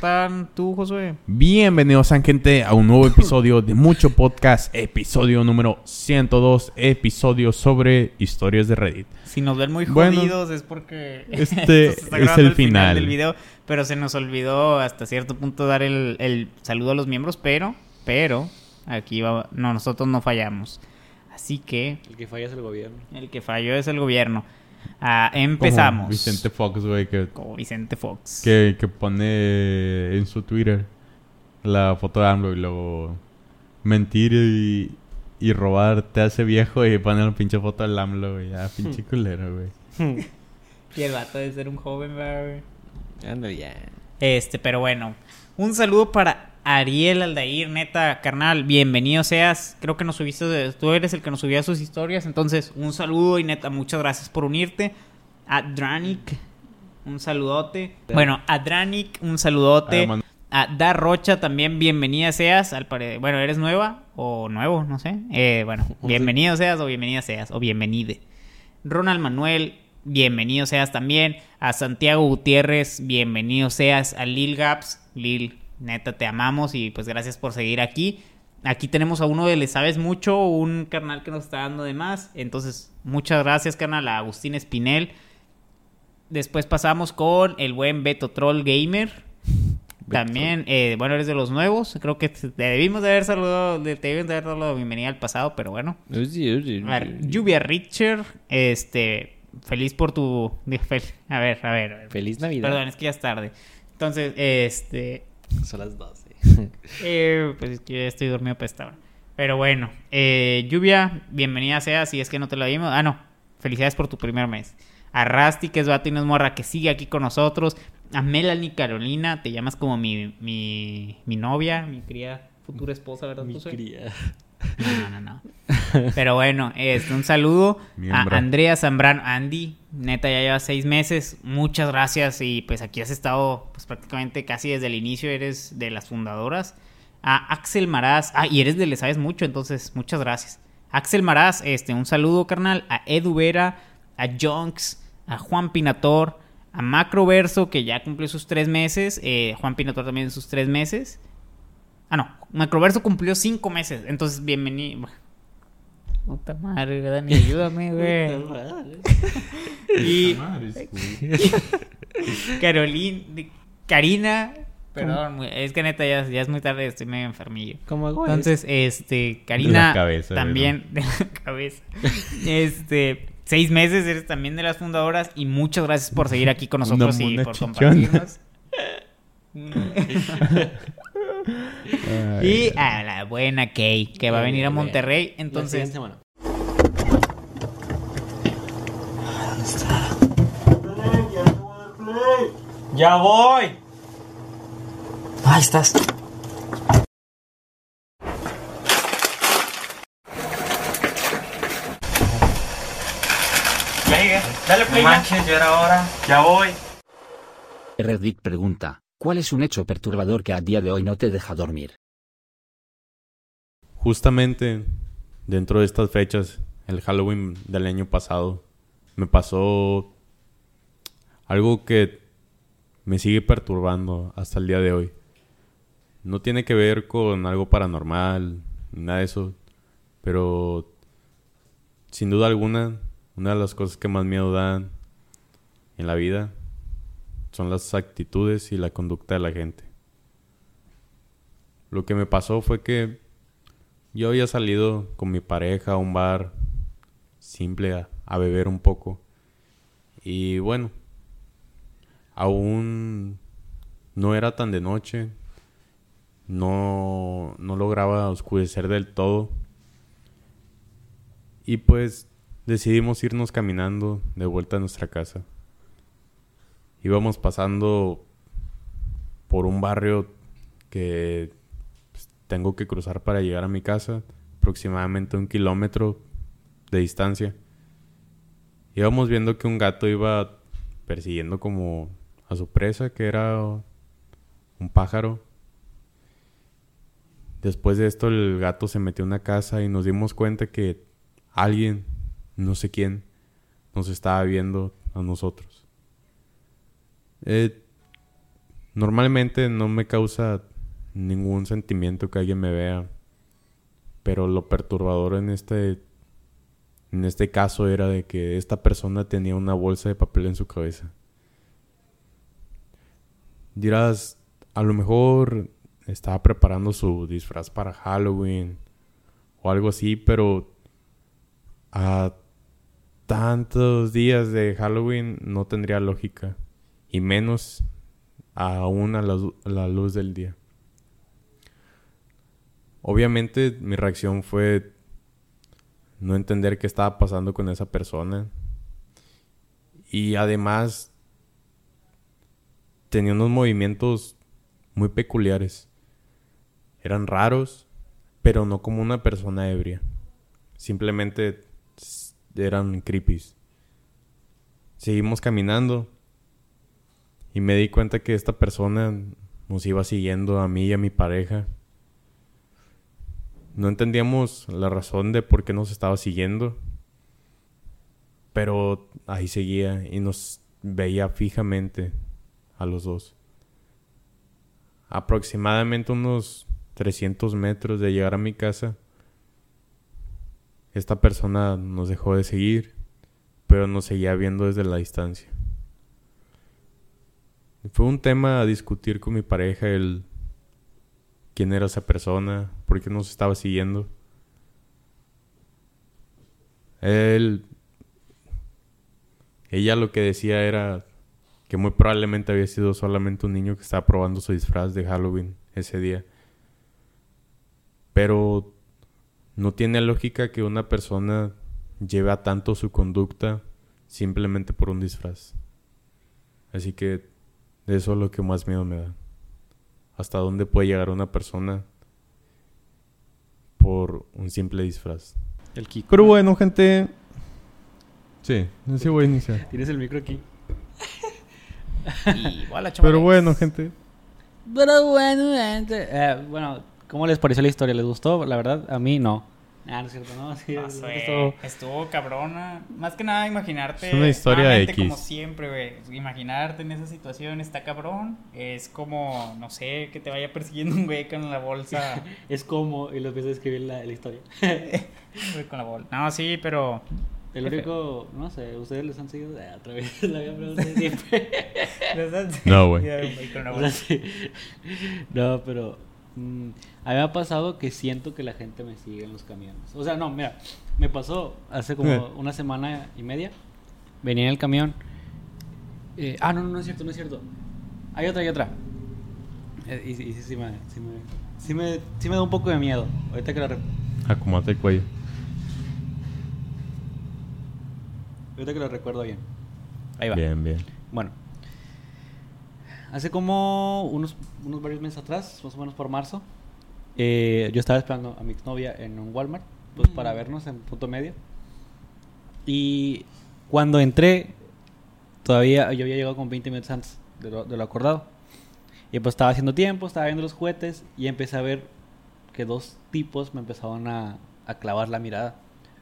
están tú, Josué? Bienvenidos, gente, a un nuevo episodio de Mucho Podcast, episodio número 102, episodio sobre historias de Reddit. Si nos ven muy Bueno, jodidos es porque este esto se está es el al final. del video, pero se nos olvidó hasta cierto punto dar el, el saludo a los miembros, pero, pero, aquí va, no, nosotros no fallamos. Así que El que falla es el gobierno. el que falló es el gobierno. Ah, empezamos. Como Vicente Fox, güey, que, Como Vicente Fox. que, que pone en su Twitter la foto de AMLO y luego mentir y, y robar te hace viejo y pone la pinche foto del AMLO, güey. Ah, pinche culero, güey. Y el vato de ser un joven, ¿verdad, güey? Ando ya. Este, pero bueno. Un saludo para Ariel Aldair, neta, carnal, bienvenido seas. Creo que nos subiste, tú eres el que nos subía sus historias. Entonces, un saludo y neta, muchas gracias por unirte. A Dranic, un saludote. Bueno, a Dranic, un saludote. Ah, A Da Rocha también, bienvenida seas. Al pare- Bueno, ¿eres nueva o nuevo? No sé. Eh, bueno, bienvenido seas o bienvenida seas o bienvenide. Ronald Manuel, bienvenido seas también. A Santiago Gutiérrez, bienvenido seas. A Lil Gaps, Lil, neta, te amamos y pues gracias por seguir aquí. Aquí tenemos a uno de Le Sabes Mucho, un carnal que nos está dando de más. Entonces, muchas gracias, carnal, a Agustín Espinel. Después pasamos con el buen Beto Troll Gamer. También, eh, bueno, eres de los nuevos. Creo que te debimos de haber saludado, te debimos de haber dado la bienvenida al pasado, pero bueno. A ver, Lluvia Richard, este, feliz por tu... fel- A ver, a ver. a ver. Feliz Navidad. Perdón, es que ya es tarde. Entonces, este, Son las 12. eh, pues es que ya estoy dormido para esta hora. Pero bueno, eh, Lluvia, bienvenida sea, si es que no te lo dimos. Ah, no, felicidades por tu primer mes. A Rasty, que es vato y no es morra, que sigue aquí con nosotros. A Melanie Carolina, te llamas como mi, mi, mi novia, mi querida futura esposa, ¿verdad? Mi cría. No, no, no. Pero bueno, este, un saludo a Andrea Zambrano. Andy, neta, ya lleva seis meses. Muchas gracias. Y pues aquí has estado pues prácticamente casi desde el inicio. Eres de las fundadoras. A Axel Maraz. Ah, y eres de Le Sabes Mucho, entonces muchas gracias. Axel Maraz, este, un saludo, carnal. A Edu Vera, a Jonks, a Juan Pinator, a Macroverso, que ya cumplió sus tres meses. eh, Juan Pinator también sus tres meses. Ah, no. Macroverso cumplió cinco meses. Entonces, bienvenido. Puta madre, Dani, ayúdame, güey. y Carolina, Karina, perdón, güey, es que neta ya, ya es muy tarde, estoy medio enfermillo. ¿Cómo hago Entonces, este, De Karina la cabeza, también de la cabeza. Este, seis meses eres también de las fundadoras y muchas gracias por seguir aquí con Una nosotros y por chichona. compartirnos. Ay, y a la buena Kay, que va a venir a Monterrey. Entonces, semana. ¡Ya voy! Ahí estás. Venga, dale play. No manches, ya era hora. Ya voy. Reddit pregunta, ¿cuál es un hecho perturbador que a día de hoy no te deja dormir? Justamente dentro de estas fechas, el Halloween del año pasado, me pasó algo que me sigue perturbando hasta el día de hoy. No tiene que ver con algo paranormal, nada de eso, pero sin duda alguna, una de las cosas que más miedo dan en la vida son las actitudes y la conducta de la gente. Lo que me pasó fue que yo había salido con mi pareja a un bar simple a, beber un poco. Y bueno, aún no era tan de noche. No, no lograba oscurecer del todo. Y pues decidimos irnos caminando de vuelta a nuestra casa. Íbamos pasando por un barrio que pues, tengo que cruzar para llegar a mi casa, aproximadamente un kilómetro de distancia. Íbamos viendo que un gato iba persiguiendo como a su presa, que era un pájaro. Después de esto el gato se metió en una casa y nos dimos cuenta que alguien, no sé quién, nos estaba viendo a nosotros. Eh, Normalmente no me causa ningún sentimiento que alguien me vea. Pero lo perturbador en este en este caso era de que esta persona tenía una bolsa de papel en su cabeza. Dirás, a lo mejor estaba preparando su disfraz para Halloween o algo así, pero a tantos días de Halloween no tendría lógica. Y menos aún a la, luz del día. Obviamente mi reacción fue no entender qué estaba pasando con esa persona. Y además tenía unos movimientos muy peculiares. Eran raros, pero no como una persona ebria. Simplemente eran creepies. Seguimos caminando y me di cuenta que esta persona nos iba siguiendo a mí y a mi pareja. No entendíamos la razón de por qué nos estaba siguiendo. Pero ahí seguía y nos veía fijamente a los dos. Aproximadamente unos 300 metros de llegar a mi casa, esta persona nos dejó de seguir, pero nos seguía viendo desde la distancia. Fue un tema a discutir con mi pareja el quién era esa persona, por qué nos estaba siguiendo. Él ella lo que decía era que muy probablemente había sido solamente un niño que estaba probando su disfraz de Halloween ese día. Pero no tiene lógica que una persona lleve a tanto su conducta simplemente por un disfraz. Así que eso es lo que más miedo me da. Hasta dónde puede llegar una persona por un simple disfraz. El Kiko. Pero bueno, gente. Sí, así voy a iniciar. Tienes el micro aquí. Y hola, Pero bueno, gente. Pero bueno, gente. Eh, bueno, ¿cómo les pareció la historia? ¿Les gustó? La verdad, a mí no. Ah, no es cierto, no. Sí, sé, gustó. estuvo cabrona. Más que nada imaginarte. Es una historia X. como siempre, güey. Imaginarte en esa situación está cabrón. Es como, no sé, que te vaya persiguiendo un güey con la bolsa. Es como, y lo empiezo a escribir la, la historia. un güey con la bolsa. No, sí, pero. El único, no sé, ustedes les han seguido otra vez, la había preguntado siempre. No, güey. No, pero mm, a mí me ha pasado que siento que la gente me sigue en los camiones. O sea, no, mira, me pasó hace como una semana y media. Venía en el camión. eh, ah, no, no, no es cierto, no es cierto. Hay otra, hay otra. Eh, y, y sí, sí me, sí, me, sí, me, sí me da un poco de miedo. Ahorita que la, Acomate el cuello. ahorita que lo recuerdo bien. Ahí va. Bien, bien. Bueno, hace como unos, unos varios meses atrás, más o menos por marzo, eh, yo estaba esperando a mi exnovia en un Walmart, pues para vernos en punto medio. Y cuando entré, todavía yo había llegado como 20 minutos antes de lo, de lo acordado. Y pues estaba haciendo tiempo, estaba viendo los juguetes y empecé a ver que dos tipos me empezaban a, a clavar la mirada.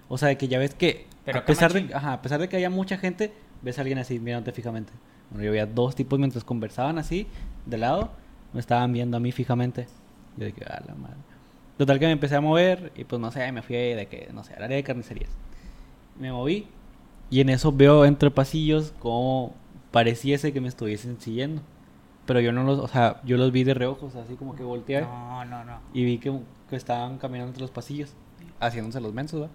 O sea, que ya ves que Pero a pesar, de, ajá, a pesar de que haya mucha gente, ves a alguien así mirándote fijamente. Bueno, yo veía dos tipos mientras conversaban así, de lado, me estaban viendo a mí fijamente. Yo de que, a la madre. Total que me empecé a mover y pues no sé, me fui de que, no sé, al área de carnicerías. Me moví y en eso veo entre pasillos como pareciese que me estuviesen siguiendo. Pero yo no los, o sea, yo los vi de reojos, así como que volteé No, no, no. y vi que, que estaban caminando entre los pasillos, haciéndose los mensos, ¿va?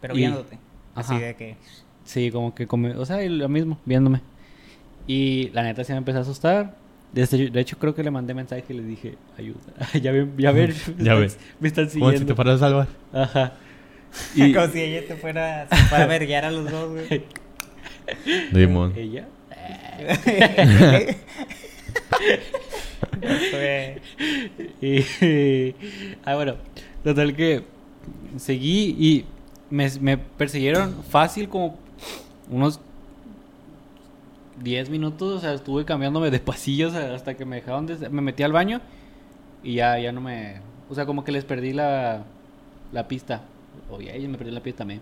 Pero Y- viéndote. Así de que. Sí, como que, o sea, lo mismo, viéndome. Y la neta sí me empezó a asustar. Desde, de hecho, creo que le mandé mensaje y le dije, ayuda. ya ven, ya ven, me, Ya están, ves. me están Como si siguiendo. te fueras a salvar. Ajá. Y, Como si ella te fuera para verguiar a los dos, güey. Dimon. ¿Ella? Y, ah, bueno, total que seguí y me, me persiguieron fácil como unos 10 minutos, o sea, estuve cambiándome de pasillos hasta que me dejaron, de- me metí al baño y ya, ya no me, o sea, como que les perdí la, la pista, o ya ellos me perdí la pista también.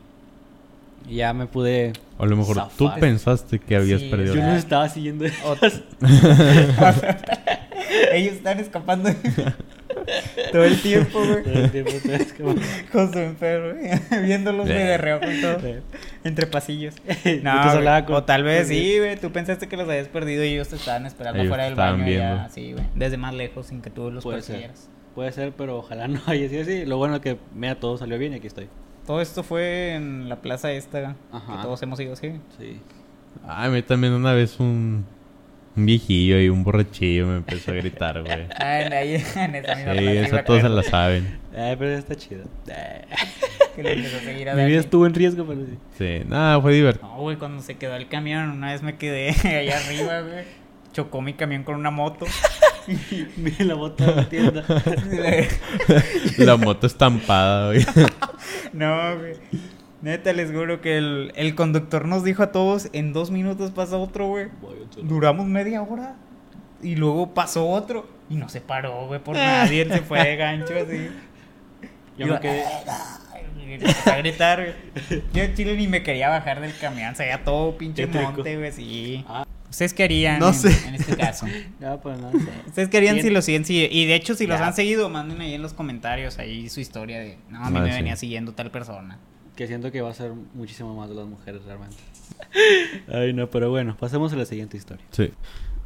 Y ya me pude. O a lo mejor tú pensaste que habías Sí, perdido. Yo no estaba siguiendo. Ellos están escapando todo el tiempo, güey. Todo el tiempo, ¿sabes? Como- Con su enfermo, güey, viéndolos güey, de reojo y todo. Entre pasillos. No, güey, hablaba con- o tal vez sí, güey. Tú pensaste que los habías perdido y ellos te estaban esperando Ellos afuera del baño. Ya, viendo. sí, güey. Desde más lejos, sin que tú los Puede ser. persiguieras. Puede ser, pero ojalá no haya sido así. Lo bueno es que, mira, todo salió bien y aquí estoy. Todo esto fue en la plaza esta Ajá. que todos hemos ido, sí. Sí. Ay, a mí también una vez un, un viejillo y un borrachillo me empezó a gritar, güey. Ah, en, ahí, en esa misma Sí, a todos se la saben. Ay, pero está chido. Que le empezó a seguir a Mi vida estuvo en riesgo, pero sí. Sí, nada, fue divertido. No, güey, cuando se quedó el camión, una vez me quedé allá arriba, güey. Chocó mi camión con una moto. Mira la bota de la tienda. La moto estampada, güey. no, güey. Neta, les juro que el, el conductor nos dijo a todos, en dos minutos pasa otro, güey. Duramos media hora. Y luego pasó otro. Y no se paró, güey, por nadie. Él se fue de gancho así. Yo Iba- me quedé. A gritar, güey. Yo en Chile ni me quería bajar del camión. Se veía todo pinche monte, güey, sí. Ah. ¿Ustedes qué harían No en, sé. en este caso? Ya, pues no sé. ¿Ustedes qué harían si los siguen si- Y de hecho, si los han seguido, manden ahí en los comentarios ahí su historia de... No, a mí Ah, me sí. venía siguiendo tal persona. Que siento que va a ser muchísimo más de las mujeres realmente. Ay, no, pero bueno, pasemos a la siguiente historia. Sí.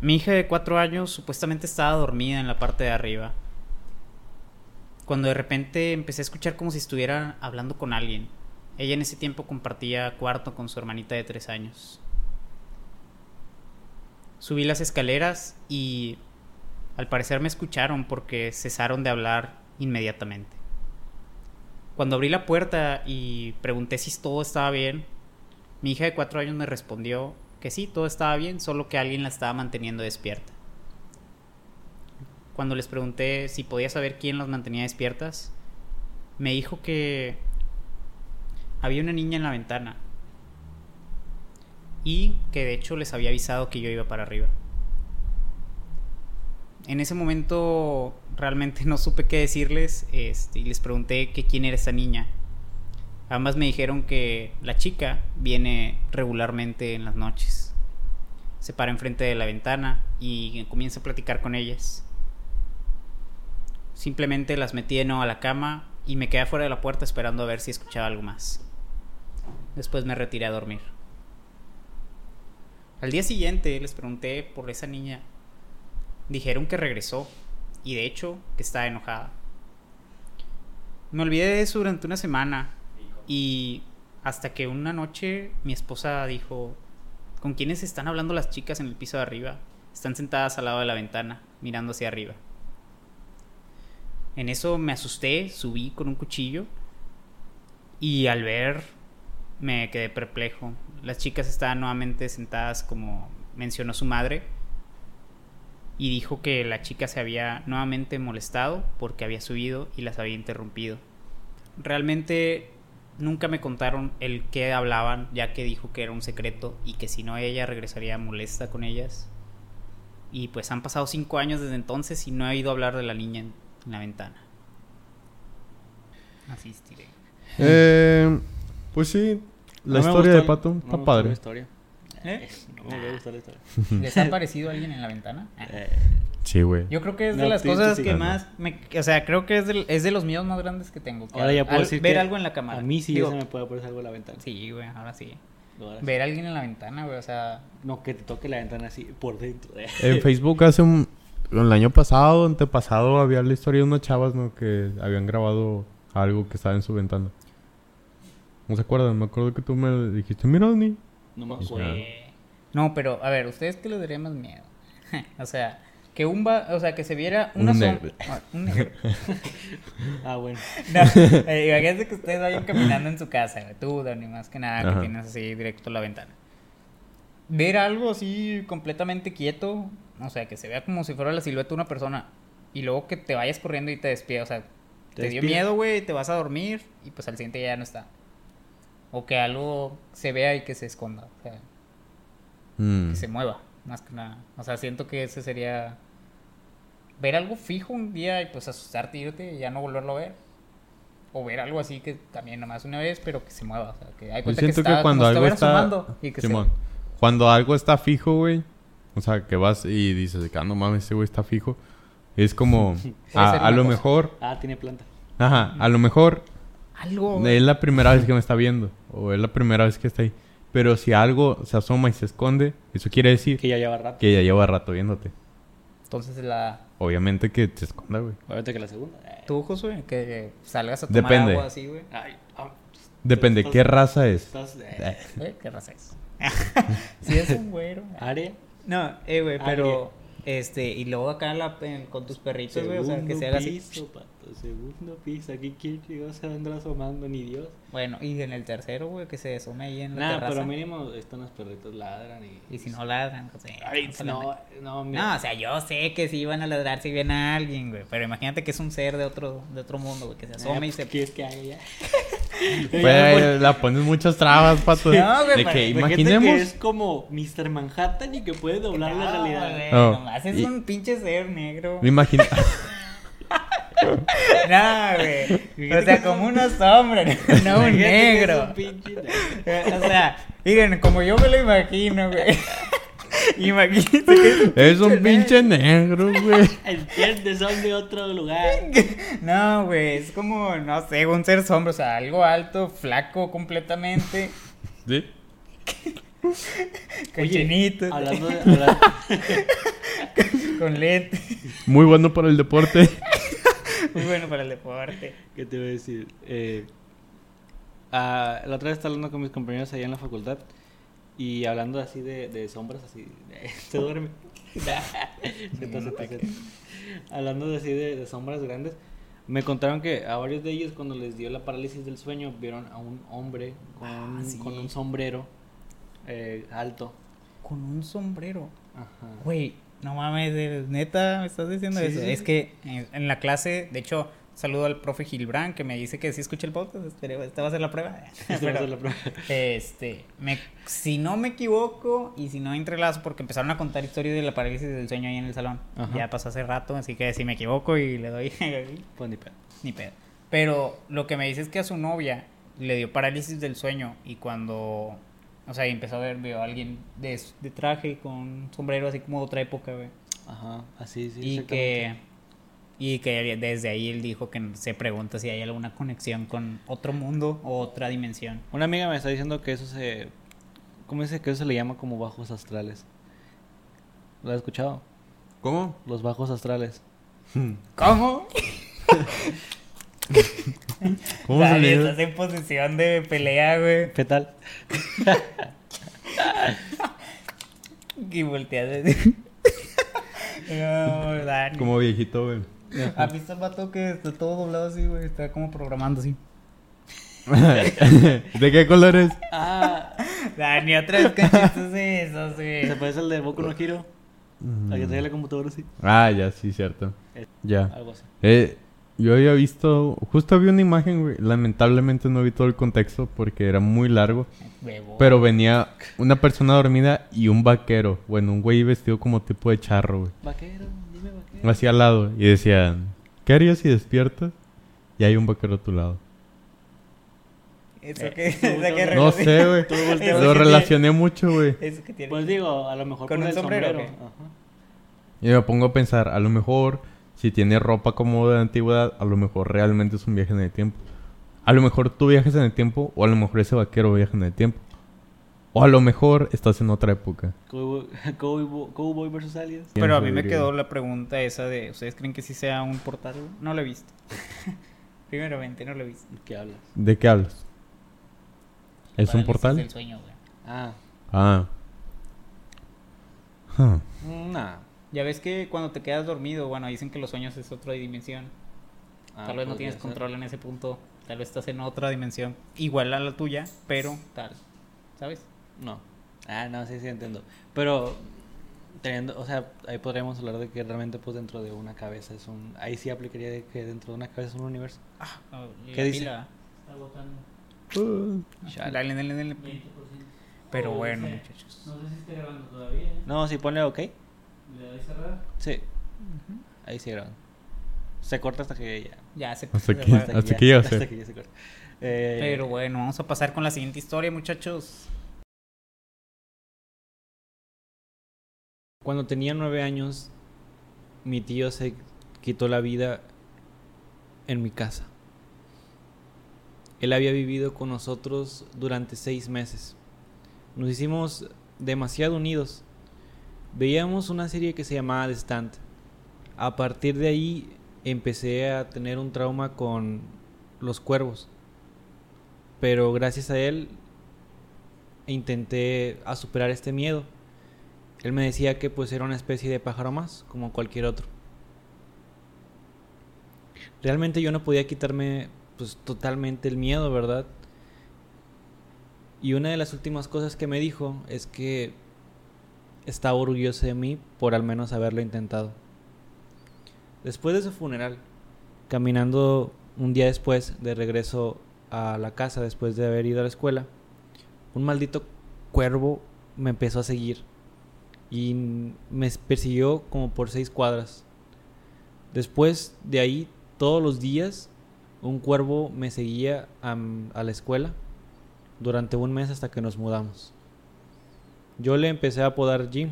Mi hija de cuatro años supuestamente estaba dormida en la parte de arriba. Cuando de repente empecé a escuchar como si estuviera hablando con alguien. Ella en ese tiempo compartía cuarto con su hermanita de tres años. Subí las escaleras y al parecer me escucharon porque cesaron de hablar inmediatamente. Cuando abrí la puerta y pregunté si todo estaba bien, mi hija de cuatro años me respondió que sí, todo estaba bien, solo que alguien la estaba manteniendo despierta. Cuando les pregunté si podía saber quién las mantenía despiertas, me dijo que había una niña en la ventana y que de hecho les había avisado que yo iba para arriba. En ese momento realmente no supe qué decirles este, y les pregunté quién era esa niña. Ambas me dijeron que la chica viene regularmente en las noches. Se para enfrente de la ventana y comienza a platicar con ellas. Simplemente las metí de nuevo a la cama y me quedé fuera de la puerta esperando a ver si escuchaba algo más. Después me retiré a dormir. Al día siguiente les pregunté por esa niña. Dijeron que regresó y de hecho que estaba enojada. Me olvidé de eso durante una semana y hasta que una noche mi esposa dijo, ¿con quiénes están hablando las chicas en el piso de arriba? Están sentadas al lado de la ventana, mirando hacia arriba. En eso me asusté, subí con un cuchillo y al ver me quedé perplejo. Las chicas estaban nuevamente sentadas como mencionó su madre y dijo que la chica se había nuevamente molestado porque había subido y las había interrumpido. Realmente nunca me contaron el qué hablaban, ya que dijo que era un secreto y que si no ella regresaría molesta con ellas. Y pues han pasado cinco años desde entonces y no he oído hablar de la niña en, en la ventana. Así estiré. Eh, pues sí, la No historia gustó de Pato no está padre. La historia. ¿Eh? No me gustó la historia. ¿Les ha parecido alguien en la ventana? Eh, Sí, güey. Yo creo que es de No, las cosas sí. que Ah, más me, o sea, creo que es de, es de los miedos más grandes que tengo. que ahora ya puedo al decir ver que algo en la cámara. A mí sí Digo, ya se me puede aparecer algo en la ventana. Sí, güey, ahora sí. Ahora sí. Ver a alguien en la ventana, güey, o sea, No, que te toque la ventana así por dentro. eh. En Facebook hace un... El año pasado, antepasado, había la historia de unas chavas, ¿no? Que habían grabado algo que estaba en su ventana. ¿No se acuerdan? Me acuerdo que tú me dijiste, mira, Dani. No me acuerdo. no, pero a ver, ¿ustedes qué les daría más miedo? o sea, que un va, o sea, que se viera una Un som- negro. ah, un negro. Ah, bueno. No, eh, imagínate que ustedes vayan caminando en su casa, tú, Dani, más que nada, que tienes así directo a la ventana. Ver algo así completamente quieto, o sea, que se vea como si fuera la silueta de una persona, y luego que te vayas corriendo y te despiertas, o sea, te, Te dio miedo, güey, te vas a dormir, y pues al siguiente día ya no está. O que algo se vea y que se esconda, o sea, Mm. que se mueva, más que nada. O sea, siento que ese sería ver algo fijo un día y pues asustarte, irte y ya no volverlo a ver. O ver algo así que también nomás una vez, pero que se mueva. O sea, que hay Yo siento que, está- cuando como si algo está... y que se- Simón, Cuando algo está fijo, güey. O sea, que vas y dices, ah, no mames, ese güey está fijo. Es como... a, lo cosa. mejor... Ah, tiene planta. Ajá, a lo mejor Algo. es la primera vez que me está viendo. O es la primera vez que está ahí. Pero si algo se asoma y se esconde, eso quiere decir Que ya lleva rato. que ya lleva rato viéndote. Entonces la... Obviamente que se esconda, güey. Obviamente que la segunda. Eh. Tú, Josué, que salgas a tomar Depende. agua así, güey. Ay, ah, Depende estás- qué raza es. estás, eh. ¿Qué raza es? si es un güero. área. No, eh, güey, pero... Este, y luego acá la- en- con tus perritos, güey, o sea, que se haga así. piso, pato, segundo piso. Aquí quién chingado se andar asomando, ni Dios. Bueno, y en el tercero, güey, que se asome ahí en la Nah, terraza. pero mínimo están los perritos ladran y... Y si no ladran, pues, eh, Ay, se no, meten. no, mira. No, o sea, yo sé que sí van a ladrar si ven a alguien, güey. Pero imagínate que es un ser de otro, de otro mundo, güey, que se asome y se... ¿Qué es que haga ya? Pues, la pones muchas trabas, pato. No, güey, de que imaginemos. que es como Mr. Manhattan y que puede doblar la realidad. güey, No, nomás es y- un pinche ser negro. Me imagino. No, güey. O sea, como una sombra, no un negro. O sea, miren, como yo me lo imagino, güey. Imagínate que es un pinche negro, güey. Entiendes, son de otro lugar. No, güey, es como, no sé, un ser sombra, o sea, algo alto, flaco completamente, ¿Sí? con chinitos, Hablando de. con lentes. Muy bueno para el deporte. Muy bueno para el deporte. ¿Qué te voy a decir? Eh, ah, la otra vez estaba hablando con mis compañeros allá en la facultad y hablando así de, de sombras, así. se duerme. Está. Hablando de así de, de sombras grandes. Me contaron que a varios de ellos cuando les dio la parálisis del sueño vieron a un hombre con, un- sí. con un sombrero eh, alto. Con un sombrero. Ajá. Güey, no mames, ¿de- neta, me estás diciendo Sí, eso. sí, es que en, en la clase, de hecho, saludo al profe Gilbrand que me dice que sí escucha el podcast. Esta va a ser la prueba. Esta va a Pero, ser la prueba. Este, me, si no me equivoco y si no entrelazo, porque empezaron a contar historias de la parálisis del sueño ahí en el salón. Ajá. Ya pasó hace rato, así que si me equivoco y le doy Pues ni pedo. ni pedo. Pero lo que me dice es que a su novia le dio parálisis del sueño y cuando, o sea, empezó a ver, vio a alguien de, de traje con sombrero así como de otra época, güey. Ajá, así, sí. y que y que desde ahí él dijo que se pregunta si hay alguna conexión con otro mundo o otra dimensión. Una amiga me está diciendo que eso se. ¿Cómo dice que eso se le llama como bajos astrales? ¿Lo has escuchado? ¿Cómo? Los bajos astrales. ¿Cómo? ¿Cómo Dani, se le estás en posición de pelea, güey. ¿Qué tal? Y volteas. no, Dani. Como viejito, güey. ¿Has visto el vato que está todo doblado así, güey? Está como programando así. ¿De qué color es? Ah, Dani, otra vez con chistes esos, se güey. parece al de Boku no Hero. La que trae la computadora así. Ah, ya, sí, cierto. Eh, Ya. Algo así. Eh, yo había visto, justo vi una imagen, güey. Lamentablemente no vi todo el contexto porque era muy largo. Pero venía una persona dormida y un vaquero. Bueno, un güey vestido como tipo de charro, güey. Vaquero. Así al lado. Y decían, ¿qué harías si despiertas? Y hay un vaquero a tu lado. Eso que, eso que No sé, güey. Lo que relacioné mucho, güey. tiene- que tiene. Pues digo, a lo mejor ¿Con por un el sombrero sombrero. Ajá. Y me pongo a pensar, a lo mejor, si tiene ropa como de antigüedad, a lo mejor realmente es un viaje en el tiempo. A lo mejor tú viajas en el tiempo, o a lo mejor ese vaquero viaja en el tiempo. O a lo mejor estás en otra época. Cowboy, Cowboy, Cowboy versus Aliens. ¿Quién Pero a mí me quedó la pregunta esa de, ¿ustedes creen que sí sea un portal? No lo he visto. Primeramente, no lo he visto. ¿Qué hablas? ¿De qué hablas? ¿Es un portal? del sueño, güey. Ah, Ah. Huh. nah. Ya ves que cuando te quedas dormido, bueno, dicen que los sueños es otra dimensión. Ah, tal vez no tienes ser. control en ese punto. Tal vez estás en otra dimensión. Igual a la tuya, pero tal. ¿Sabes? No. Ah, no, sí, sí, entiendo. Pero, teniendo, o sea, ahí podríamos hablar de que realmente, pues, dentro de una cabeza es un. Ahí sí aplicaría de que dentro de una cabeza es un universo. Ah, ¿Qué dice? pila. Está agotando Uh. Dale, dale, dale. 20%. Pero O bueno, dice, muchachos. No sé si está grabando todavía. ¿eh? No, si pone ok. Le doy cerrar. Sí. Ahí sí graban. Se corta hasta que ya. Ya se Hasta se aquí- fue. hasta aquí hasta que ya se corta. Eh, Pero bueno, vamos a pasar con la siguiente historia, muchachos. Cuando tenía nueve años, mi tío se quitó la vida en mi casa. Él había vivido con nosotros durante seis meses. Nos hicimos demasiado unidos. Veíamos una serie que se llamaba The Stand. A partir de ahí empecé a tener un trauma con los cuervos. Pero gracias a él intenté a superar este miedo. Él me decía que pues era una especie de pájaro más, como cualquier otro. Realmente yo no podía quitarme pues totalmente el miedo, ¿verdad? Y una de las últimas cosas que me dijo es que estaba orgulloso de mí por al menos haberlo intentado. Después de su funeral, caminando un día después de regreso a la casa después de haber ido a la escuela, un maldito cuervo me empezó a seguir y me persiguió como por seis cuadras. Después de ahí, todos los días, un cuervo me seguía a, la escuela durante un mes hasta que nos mudamos. Yo le empecé a apodar Jim,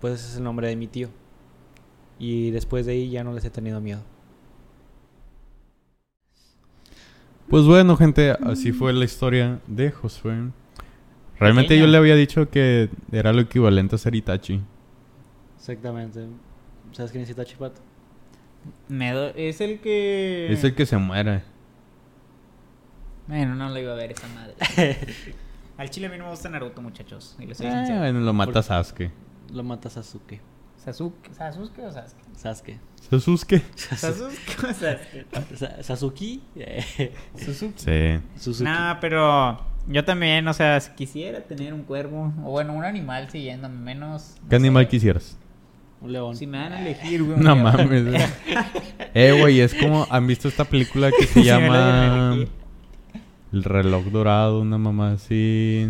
pues ese es el nombre de mi tío. Y después de ahí ya no les he tenido miedo. Pues bueno, gente, así fue la historia de Josué. Realmente Pequeña. yo le había dicho que era lo equivalente a ser Itachi. Exactamente. ¿Sabes quién es Itachi Pato? Me do- es el que. Es el que se muere. Bueno, no le iba a ver esa madre. Al chile a mí no me gusta Naruto, muchachos. Y soy Eh, sincero. bueno, lo mata Sasuke. Lo mata Sasuke. Sasuke, ¿Sasuke o Sasuke? Sasuke. ¿Sasuke? Sasuke o Sasuke. Sa- Sasuke. Suzuki. Sí. Suzuki. Nah, pero yo también, o sea, si quisiera tener un cuervo, o bueno, un animal siguiéndome, menos. no ¿Qué animal sé, quisieras? Un león. Si me dan a elegir, güey. No mames. güey. eh, güey, es como... ¿Han visto esta película que se a llama... El reloj dorado, una mamá así...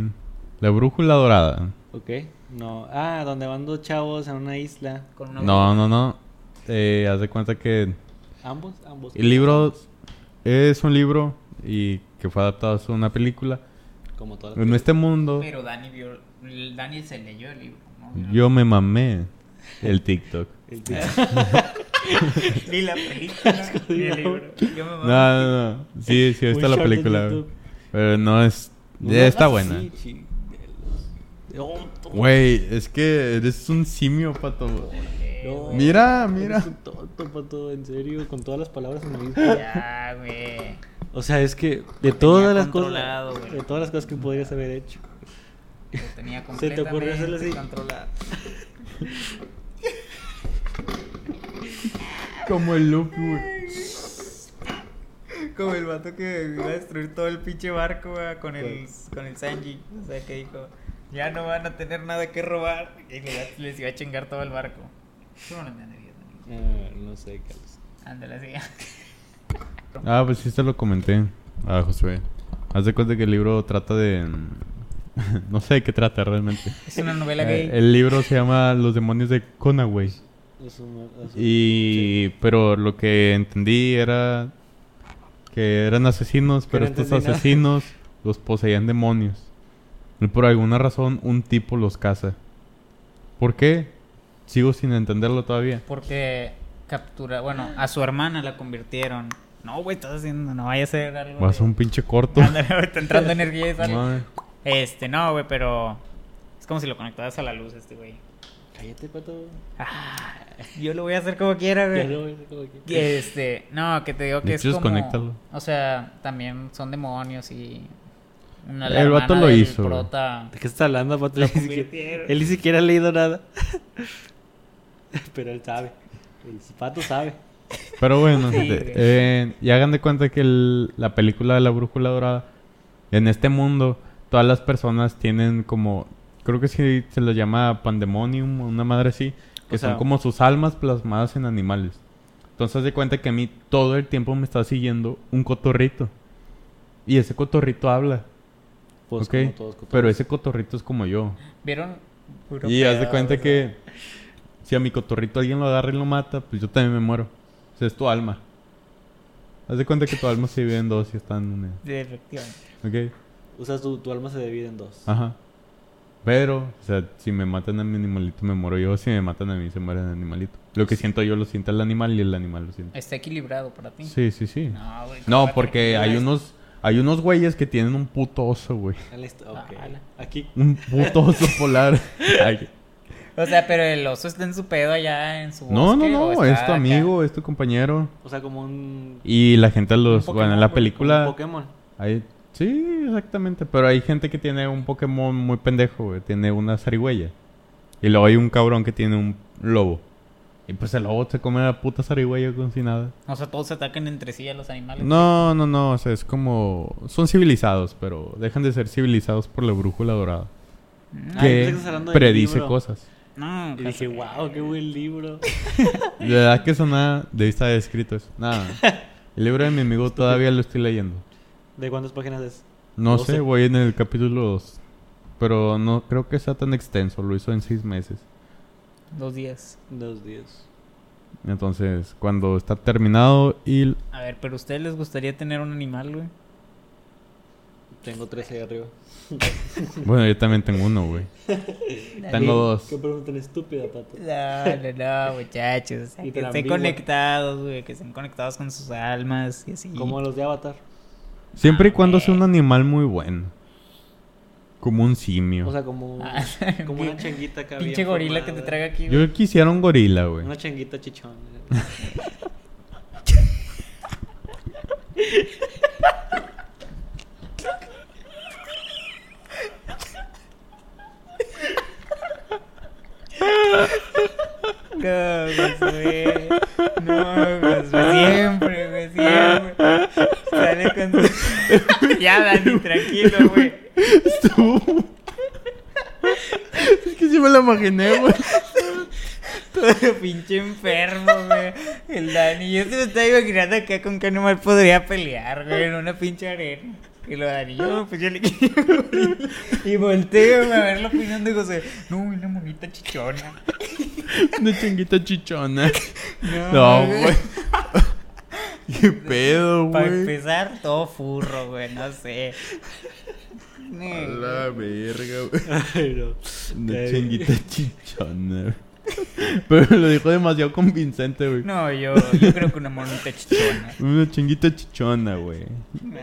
La brújula dorada. Ok. No. Ah, donde van dos chavos en una isla. Con una No, no, no. Eh, haz de cuenta que Ambos, ambos. el libro es un libro y que fue adaptado a una película. Como todas las En este mundo Pero Dani vio. Dani se leyó el libro, ¿no? yo me mamé el TikTok. El tío. Ni la película, ni el libro. Yo me No, mamé. no, no. Sí, sí, Un está la película. Pero no es... No ya está buena. Güey, es que eres un simio, pato. no, Mira, mira. eres un tonto, pato, en serio, con todas las palabras en. Ya, güey. O sea, es que de Lo todas las cosas, de todas las cosas que podrías haber hecho. Lo tenía Se te ocurrió hacerlo así. controlado. Como el loop, güey. Como el vato que iba a destruir todo el pinche barco con el, con el Sanji. O sea, que dijo, ya no van a tener nada que robar. Y les, les iba a chingar todo el barco. ¿Cómo lo entenderías, Dani? Ah, no sé, Carlos. Ándale, así. Ah, pues sí te lo comenté a Josué. Haz de cuenta que el libro trata de... no sé de qué trata realmente. Es una novela Eh, gay. el libro se llama Los demonios de Conaway. Eso no- eso- Y... Pero lo que entendí era... Que eran asesinos, pero no estos nada. asesinos los poseían demonios. Y por alguna razón un tipo los caza. ¿Por qué? Sigo sin entenderlo todavía. Porque captura, bueno, a su hermana la convirtieron. No, güey, estás haciendo, no vaya a ser algo. Vas de- a un pinche corto. Ándale, güey, está entrando energía y sale. Este, no, güey, pero es como si lo conectaras a la luz, este güey. Cállate, pato. Ah, yo lo voy a hacer como quiera, güey. no, es como que- Que, Este, no, que te digo que De es como... O sea, también son demonios y... Una, El vato lo hizo, prota... ¿De qué estás hablando, pato? Lo Él ni siquiera- convirtieron. Él ni siquiera ha leído nada. Pero él sabe. El pato sabe. Pero bueno, Sí, eh, y hagan de cuenta que el- la película de la brújula dorada, en este mundo, todas las personas tienen como, creo que sí se lo llama pandemonium, una madre así, que O sea- son como sus almas plasmadas en animales. Entonces haz de cuenta que a mí todo el tiempo me está siguiendo un cotorrito. Y ese cotorrito habla, Pues ¿ok? como todos, Pero ese cotorrito es como yo. ¿Vieron? Puro Y haz de cuenta que si a mi cotorrito alguien lo agarra y lo mata, pues yo también me muero. O sea, es tu alma. Haz de cuenta que tu alma se divide en dos y están unidas. Sí, efectivamente. ¿Ok? O sea, tu, tu alma se divide en dos. Ajá. Pero, o sea, si me matan a mi animalito, me muero yo. Si me matan a mí, se muere el animalito. Lo que siento yo lo siente el animal y el animal lo siente. Está equilibrado para ti. Sí, sí, sí. No, güey. No, ¿cómo porque hay unos, hay unos güeyes que tienen un puto oso, güey. Ah, listo, ok. ala. Aquí. Un puto oso polar. Ay. O sea, pero el oso está en su pedo allá en su No, no, bosque, no, ¿o es tu acá? amigo, es tu compañero. O sea, como un. Y la gente los, Pokémon, bueno, en la como un película Pokémon. hay, sí, exactamente, pero hay gente que tiene un Pokémon muy pendejo, güey, tiene una zarigüeya. Y luego hay un cabrón que tiene un lobo. Y pues el lobo se come a la puta zarigüeya con sin nada. O sea, todos se atacan entre sí a los animales. No, no, no, o sea, es como son civilizados, pero dejan de ser civilizados por la brújula dorada, Mm, Ah, que predice cosas. No, Y dije, wow, qué buen libro. De verdad que eso nada, de estar escrito eso. Nada. El libro de mi amigo todavía lo estoy leyendo. ¿De cuántas páginas es? No sé, voy en el capítulo 2. Pero no creo que sea tan extenso, lo hizo en seis meses. Dos días. Dos días. Entonces, cuando está terminado y... A ver, pero ¿a ustedes les gustaría tener un animal, güey? Tengo tres ahí arriba. Bueno, yo también tengo uno, güey. Tengo dos. Qué pregunta tan estúpida, pato. No, no, no, muchachos. O sea, Y que estén ambigua. conectados, güey. Que estén conectados con sus almas y así. Como los de Avatar. Siempre y Ah, cuando sea un animal muy bueno. Como un simio. O sea, como, Ah, como una changuita acá Pinche gorila que te traiga aquí, güey. yo quisiera un gorila, güey. Una changuita chichón. Josué. No, Josué. Siempre, güey, siempre. Sale con su... Ya, Dani, tranquilo, güey. Estuvo- es que sí me lo imaginé, güey. Todo pinche enfermo, güey. El Dani. Yo se me estaba imaginando acá con qué animal podría pelear, güey, en una pinche arena. Y lo Dani, yo, pues yo le. Y volteo güey, a ver la opinión de José. No, una monita chichona. Una changuita chichona. No, No, güey. ¿Qué pedo, Para güey? empezar, todo furro, güey, no sé. A la verga, güey. Ay, no. Una changuita chichona. güey. Pero lo dijo demasiado convincente, güey. No, yo, yo creo que una monita chichona. Una changuita chichona, güey. No,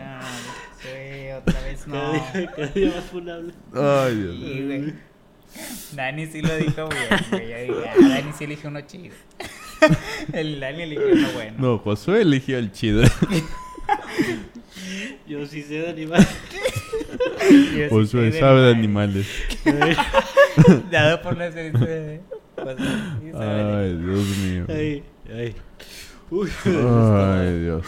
otra vez no. Cada día, cada día más funable. Ay, Dios. Sí, güey. Dani sí lo dijo bien, güey. Yo dije, ah, Dani sí eligió uno chido. El Dani eligió uno bueno. No, Josué eligió el chido. Yo sí sé de animales. Yo sí Josué sé sabe de animales. Dado por la serie. Pues, sí, de- Ay, Dios mío. Ay, ay. Uy, Ay, Dios.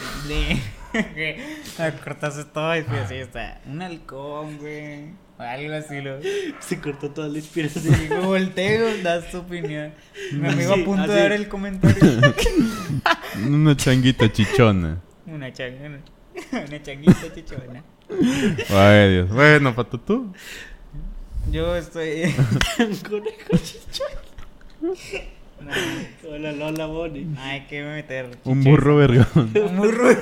Sí. Cortaste todo y fui así, está. Un halcón, güey. O algo así, lo. se cortó toda la inspiración. Y me volteo, das tu opinión. Mi amigo Así, a punto de dar el comentario. Una changuita chichona. Una changa, una, una changuita chichona. Ay, Dios. Bueno, pato, tú. Yo estoy. Conejo chichón. Hola, Lola Bonnie. hay que meter. Un burro vergón. Un burro.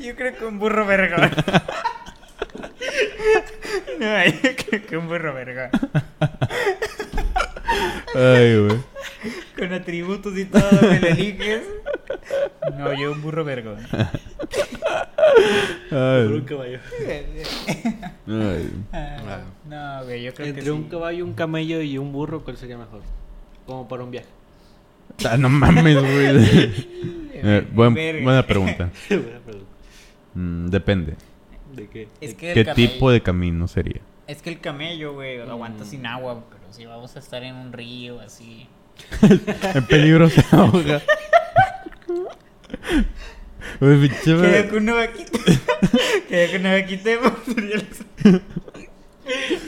Yo creo que un burro vergón. No, yo creo que un burro vergón. Ay, güey. Con atributos y todo que le eliges. No, yo un burro vergón. Por un Ay. caballo. Ay. Ah, No, güey, yo creo que Entre sí. un caballo, un camello y un burro, ¿cuál sería mejor? Como para un viaje. Ah, no mames, güey. Eh, buen- buena pregunta. Buena pregunta. Mm, depende. ¿De qué? Es que ¿Qué el camello- tipo de camino sería? Es que el camello, güey, Mm. aguanta sin agua, pero si vamos a estar en un río así. En peligro se ahoga. Madre. con una vaquita. Queda con una vaquita de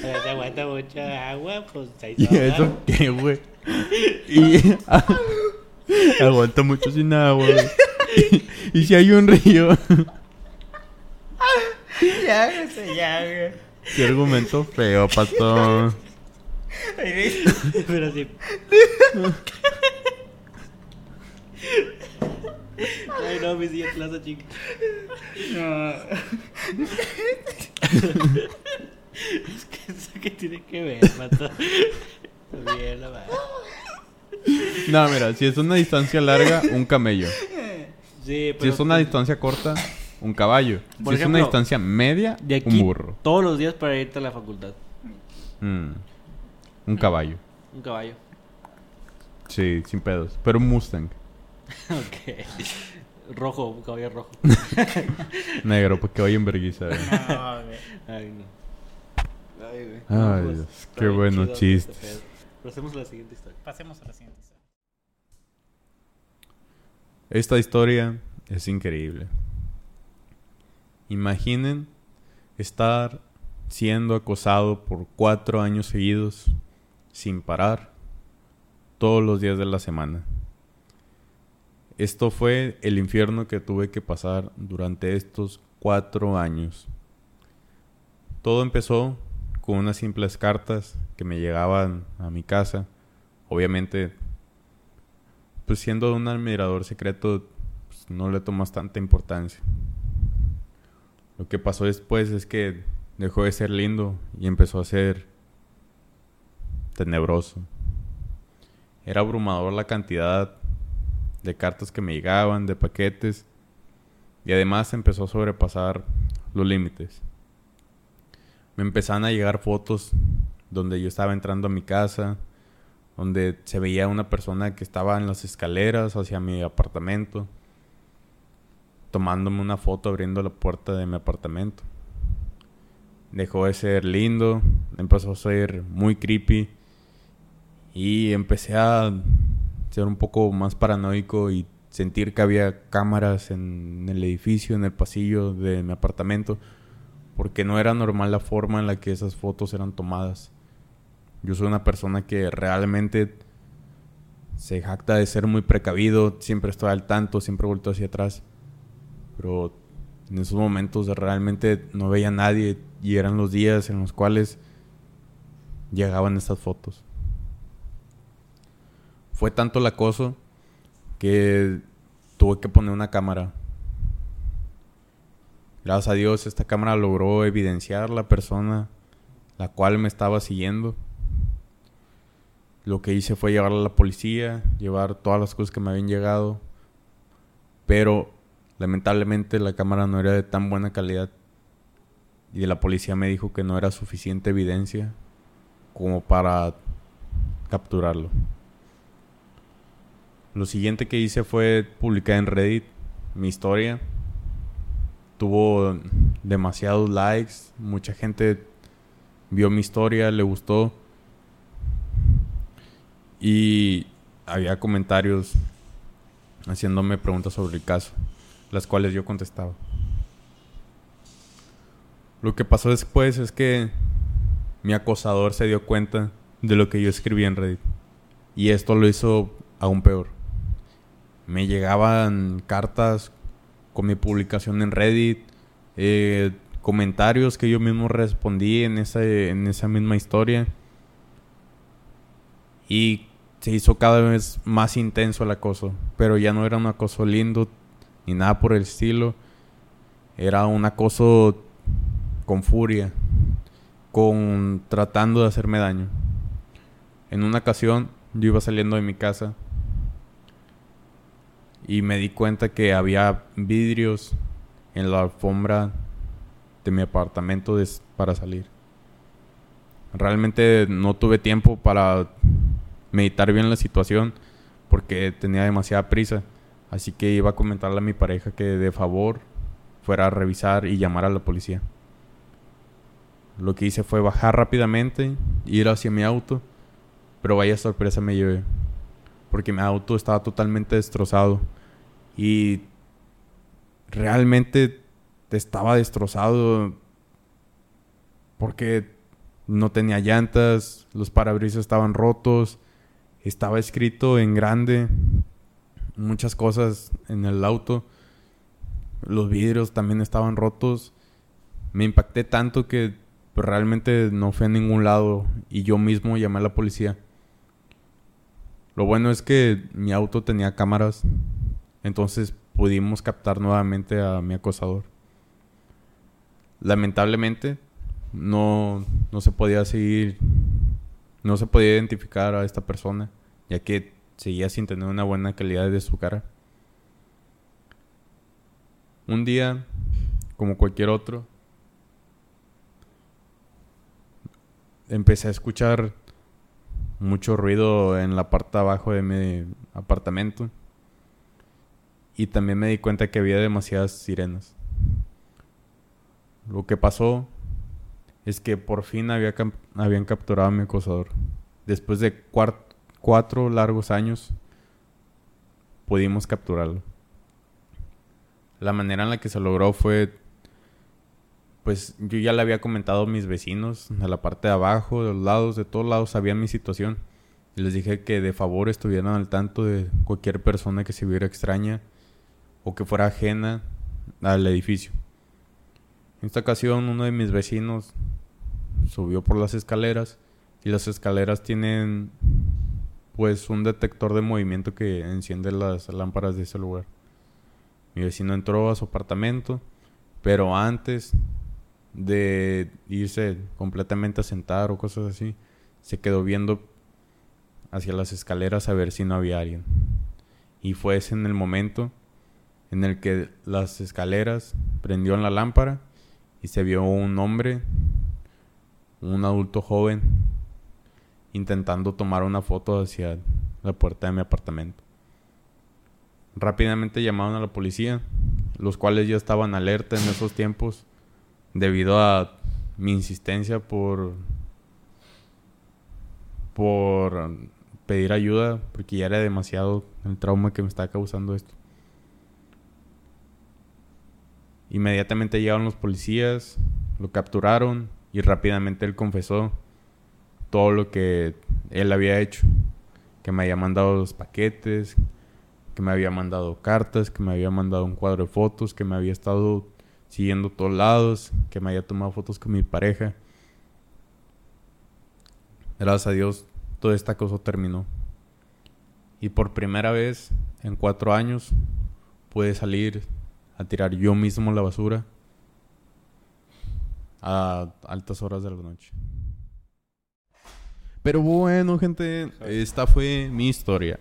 Se aguanta mucha agua, pues ahí ¿Y se a eso qué, güey? Y aguanta mucho sin agua, güey. Y, y si hay un río, Ya, güey, ya, güey. qué argumento feo, pato. Pero sí. Ay, no, mi siguiente plaza chica. Es que eso que tiene que ver, mato. Bien, la. No, mira, si es una distancia larga, un camello. Sí, pero Si es una distancia corta, un caballo. Por si es una ejemplo, distancia media, de aquí un burro. todos los días para irte a la facultad. Mm, Un caballo. Un caballo. Sí, sin pedos. Pero un Mustang. ok. Rojo, un caballo rojo. Negro, porque vaya en vergüenza. eh. No. Ay, no. Ay, güey. Ay, pues, Dios, qué buenos chistes. este pedo. Pasemos a la siguiente historia. Pasemos a la siguiente historia. Esta historia es increíble. Imaginen estar siendo acosado por cuatro años seguidos, sin parar, todos los días de la semana. Esto fue el infierno que tuve que pasar durante estos cuatro años. Todo empezó con unas simples cartas que me llegaban a mi casa. Obviamente pues siendo un admirador secreto, pues, no le tomas tanta importancia. Lo que pasó después es que dejó de ser lindo y empezó a ser tenebroso. Era abrumador la cantidad de cartas que me llegaban, de paquetes, y además empezó a sobrepasar los límites. Me empezaron a llegar fotos donde yo estaba entrando a mi casa, donde se veía una persona que estaba en las escaleras hacia mi apartamento, tomándome una foto abriendo la puerta de mi apartamento. Dejó de ser lindo, empezó a ser muy creepy y empecé a ser un poco más paranoico y sentir que había cámaras en el edificio, en el pasillo de mi apartamento, porque no era normal la forma en la que esas fotos eran tomadas. Yo soy una persona que realmente se jacta de ser muy precavido, siempre estoy al tanto, siempre vuelto hacia atrás. Pero en esos momentos realmente no veía a nadie y eran los días en los cuales llegaban estas fotos. Fue tanto el acoso que tuve que poner una cámara. Gracias a Dios esta cámara logró evidenciar la persona la cual me estaba siguiendo. Lo que hice fue llevarla a la policía, llevar todas las cosas que me habían llegado. Pero lamentablemente la cámara no era de tan buena calidad. Y la policía me dijo que no era suficiente evidencia como para capturarlo. Lo siguiente que hice fue publicar en Reddit mi historia. Tuvo demasiados likes, mucha gente vio mi historia, le gustó. Y había comentarios haciéndome preguntas sobre el caso, las cuales yo contestaba. Lo que pasó después es que mi acosador se dio cuenta de lo que yo escribí en Reddit. Y esto lo hizo aún peor. Me llegaban cartas mi publicación en Reddit, eh, comentarios que yo mismo respondí en esa, en esa misma historia. Y se hizo cada vez más intenso el acoso. Pero ya no era un acoso lindo ni nada por el estilo. Era un acoso con furia, con tratando de hacerme daño. En una ocasión yo iba saliendo de mi casa y me di cuenta que había vidrios en la alfombra de mi apartamento para salir. Realmente no tuve tiempo para meditar bien la situación porque tenía demasiada prisa. Así que iba a comentarle a mi pareja que de favor fuera a revisar y llamar a la policía. Lo que hice fue bajar rápidamente, ir hacia mi auto, pero vaya sorpresa me llevé. Porque mi auto estaba totalmente destrozado. Y realmente estaba destrozado porque no tenía llantas, los parabrisas estaban rotos, estaba escrito en grande muchas cosas en el auto, los vidrios también estaban rotos. Me impacté tanto que realmente no fui a ningún lado y yo mismo llamé a la policía. Lo bueno es que mi auto tenía cámaras, entonces pudimos captar nuevamente a mi acosador. Lamentablemente, no, no se podía seguir, no se podía identificar a esta persona, ya que seguía sin tener una buena calidad de su cara. Un día, como cualquier otro, empecé a escuchar mucho ruido en la parte de abajo de mi apartamento. Y también me di cuenta que había demasiadas sirenas. Lo que pasó es que por fin había habían capturado a mi acosador. Después de cuatro largos años, pudimos capturarlo. La manera en la que se logró fue, pues yo ya le había comentado a mis vecinos, de la parte de abajo, de los lados, de todos lados sabían mi situación. Y les dije que de favor estuvieran al tanto de cualquier persona que se viera extraña o que fuera ajena al edificio. En esta ocasión uno de mis vecinos subió por las escaleras y las escaleras tienen pues un detector de movimiento que enciende las lámparas de ese lugar. Mi vecino entró a su apartamento, pero antes de irse completamente a sentar o cosas así, se quedó viendo hacia las escaleras a ver si no había alguien. Y fue ese en el momento en el que las escaleras prendió en la lámpara y se vio un hombre, un adulto joven, intentando tomar una foto hacia la puerta de mi apartamento. Rápidamente llamaron a la policía, los cuales ya estaban alerta en esos tiempos debido a mi insistencia por por pedir ayuda porque ya era demasiado el trauma que me estaba causando esto. Inmediatamente llegaron los policías, lo capturaron y rápidamente él confesó todo lo que él había hecho. Que me había mandado los paquetes, que me había mandado cartas, que me había mandado un cuadro de fotos, que me había estado siguiendo a todos lados, que me había tomado fotos con mi pareja. Gracias a Dios, toda esta cosa terminó. Y por primera vez en cuatro años pude salir a tirar yo mismo la basura a altas horas de la noche. Pero bueno, gente, esta fue mi historia.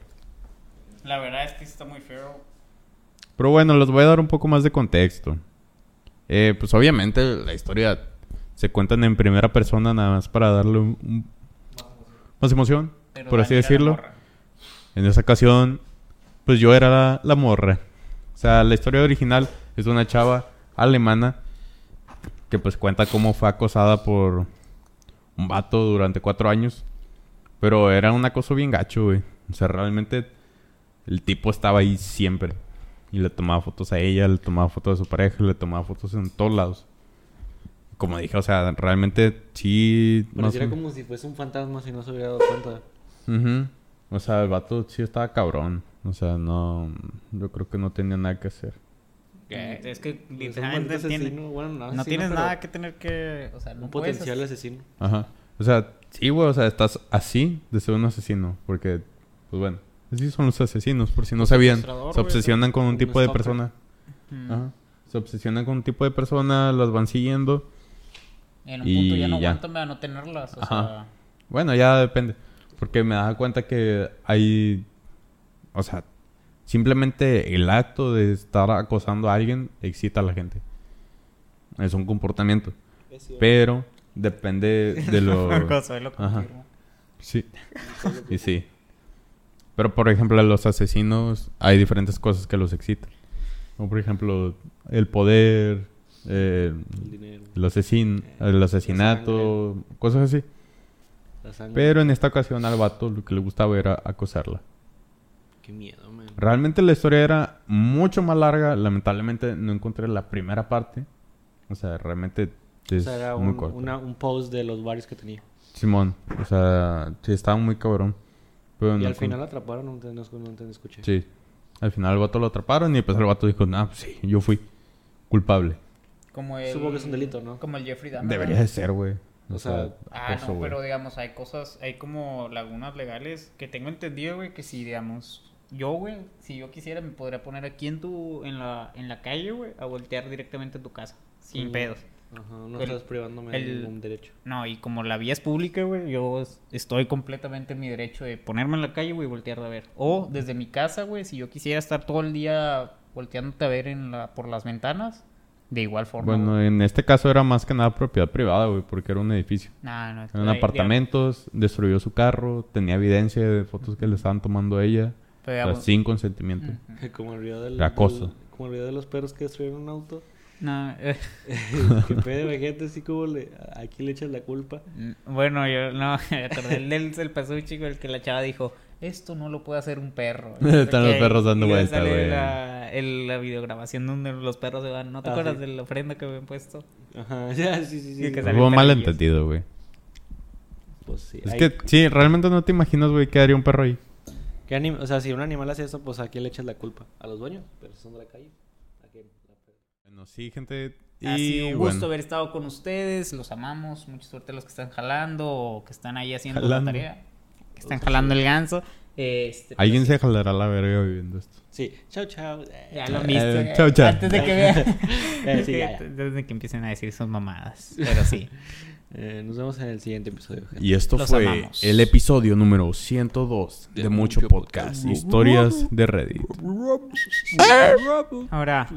La verdad es que está muy feo. Pero bueno, les voy a dar un poco más de contexto. Eh, pues obviamente la historia se cuentan en primera persona nada más para darle un, un- más emoción, Pero por así decirlo. En esa ocasión, pues yo era la, la morra. O sea, la historia original es de una chava alemana que pues cuenta cómo fue acosada por un vato durante cuatro años. Pero era un acoso bien gacho, güey. O sea, realmente el tipo estaba ahí siempre. Y le tomaba fotos a ella, le tomaba fotos a su pareja, le tomaba fotos en todos lados. Como dije, o sea, realmente sí... Pareciera como si fuese un fantasma si no se hubiera dado cuenta. Ujú. O sea, el vato sí estaba cabrón. O sea, no... Yo creo que no tenía nada que hacer. Eh, Es que Es un literalmente maldito tiene- asesino, bueno, no, tienes nada que tener que... O sea, no Un potencial hacer- asesino. Ajá. O sea, sí, güey. O sea, estás así de ser un asesino. Porque, pues bueno. Así son los asesinos. Por si no sabían. Se obsesionan con un un tipo de persona. Ajá. Se obsesionan con un tipo de persona. Las van siguiendo. En un Y punto ya no ya. aguantan a no tenerlas. O Ajá. sea, Bueno, ya depende. Porque me daba cuenta que hay... O sea, simplemente el acto de estar acosando a alguien excita a la gente. Es un comportamiento. Pero depende de lo... Ajá. Sí. Y sí. Pero por ejemplo, a los asesinos hay diferentes cosas que los excitan. Como por ejemplo, el poder, eh, El dinero, el, asesin el asesinato, cosas así. Pero en esta ocasión al vato lo que le gustaba era acosarla. Qué miedo, man. Realmente la historia era mucho más larga. Lamentablemente no encontré la primera parte. O sea, realmente O es sea, era muy un, corta. una- un post de los varios que tenía. Simón, o sea, sí estaba muy cabrón. Pero Y no al final atraparon, no te, no, no te escuché. Sí. Al final el vato lo atraparon y pues el vato dijo, nah, pues sí, yo fui culpable. Como el... Supongo que es un delito, ¿no? Como el Jeffrey Dahmer. Debería de ser, güey. O sea, Ah, acoso, no, güey. pero digamos, hay cosas, hay como lagunas legales que tengo entendido, güey, que si, digamos, yo, güey, si yo quisiera, me podría poner aquí en tu, en la, en la calle, güey, a voltear directamente a tu casa, sin Mm. pedos. Ajá, no El- estás privándome de el- ningún derecho. No, y como la vía es pública, güey, yo es- estoy completamente en mi derecho de ponerme en la calle, güey, y voltear a ver. O desde mi casa, güey, si yo quisiera estar todo el día volteándote a ver en la, por las ventanas, de igual forma. Bueno, güey. en este caso era más que nada propiedad privada, güey, porque era un edificio. Nah, no, Eran apartamentos, destruyó su carro, tenía evidencia de fotos que le estaban tomando a ella, o sea, sin consentimiento. Como el video del, De acoso. del- como el video de los perros que destruyeron un auto. No, eh, que pedo, gente así como le, aquí le echan la culpa. bueno, yo no, acordé del pasuchi, güey, el que la chava dijo, esto no lo puede hacer un perro. Están los perros dando vuelta, güey. La, el- la videograbación donde los perros se van. ¿No te Ah, acuerdas sí. de la ofrenda que me habían puesto? Ajá, ya, sí, sí, sí. Sí, que Hubo perrillos. malentendido, güey. Pues sí. Es que, sí, realmente no te imaginas, güey, que haría un perro ahí. ¿Qué anim- o sea, si un animal hace eso, pues a quién le echas la culpa? ¿A los dueños? Pero si son de la calle. ¿A quién? Bueno, sí, gente. Ha Y sido un bueno, gusto haber estado con ustedes. Los amamos. Mucha suerte a los que están jalando o que están ahí haciendo Jalando. la tarea. Que están jalando el ganso. Este, pues, alguien se jalará la verga viviendo esto. Sí, chao, chao. Ya lo Eh, viste. chau, chau. Antes de que vean. Eh, sí, ya, ya. Antes de que empiecen a decir sus mamadas. Pero sí. Eh, nos vemos en el siguiente episodio. gente. Y esto Los fue amamos. el episodio número 102 de, De Mucho Mucho Podcast. Podcast. Historias de Reddit. Ahora.